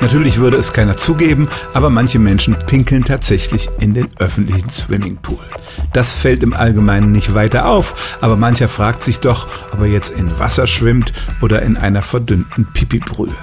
Natürlich würde es keiner zugeben, aber manche Menschen pinkeln tatsächlich in den öffentlichen Swimmingpool. Das fällt im Allgemeinen nicht weiter auf, aber mancher fragt sich doch, ob er jetzt in Wasser schwimmt oder in einer verdünnten Pipibrühe.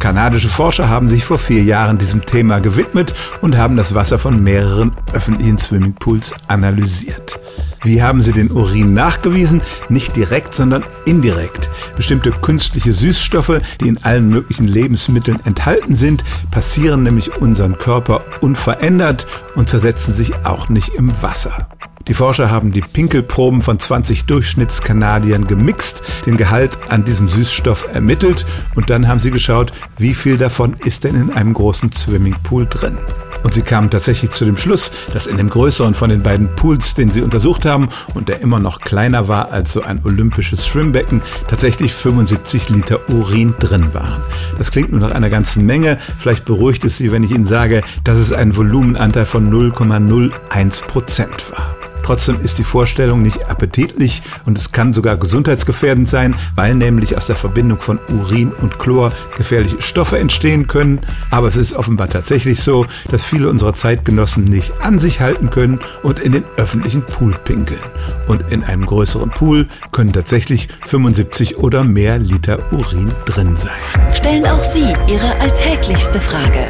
Kanadische Forscher haben sich vor vier Jahren diesem Thema gewidmet und haben das Wasser von mehreren öffentlichen Swimmingpools analysiert. Wie haben sie den Urin nachgewiesen? Nicht direkt, sondern indirekt. Bestimmte künstliche Süßstoffe, die in allen möglichen Lebensmitteln enthalten sind, passieren nämlich unseren Körper unverändert und zersetzen sich auch nicht im Wasser. Die Forscher haben die Pinkelproben von 20 Durchschnittskanadiern gemixt, den Gehalt an diesem Süßstoff ermittelt und dann haben sie geschaut, wie viel davon ist denn in einem großen Swimmingpool drin. Und sie kamen tatsächlich zu dem Schluss, dass in dem größeren von den beiden Pools, den sie untersucht haben und der immer noch kleiner war als so ein olympisches Schwimmbecken, tatsächlich 75 Liter Urin drin waren. Das klingt nur nach einer ganzen Menge. Vielleicht beruhigt es Sie, wenn ich Ihnen sage, dass es ein Volumenanteil von 0,01 Prozent war. Trotzdem ist die Vorstellung nicht appetitlich und es kann sogar gesundheitsgefährdend sein, weil nämlich aus der Verbindung von Urin und Chlor gefährliche Stoffe entstehen können. Aber es ist offenbar tatsächlich so, dass viele unserer Zeitgenossen nicht an sich halten können und in den öffentlichen Pool pinkeln. Und in einem größeren Pool können tatsächlich 75 oder mehr Liter Urin drin sein. Stellen auch Sie Ihre alltäglichste Frage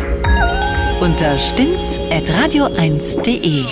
unter stimmtz.radio1.de.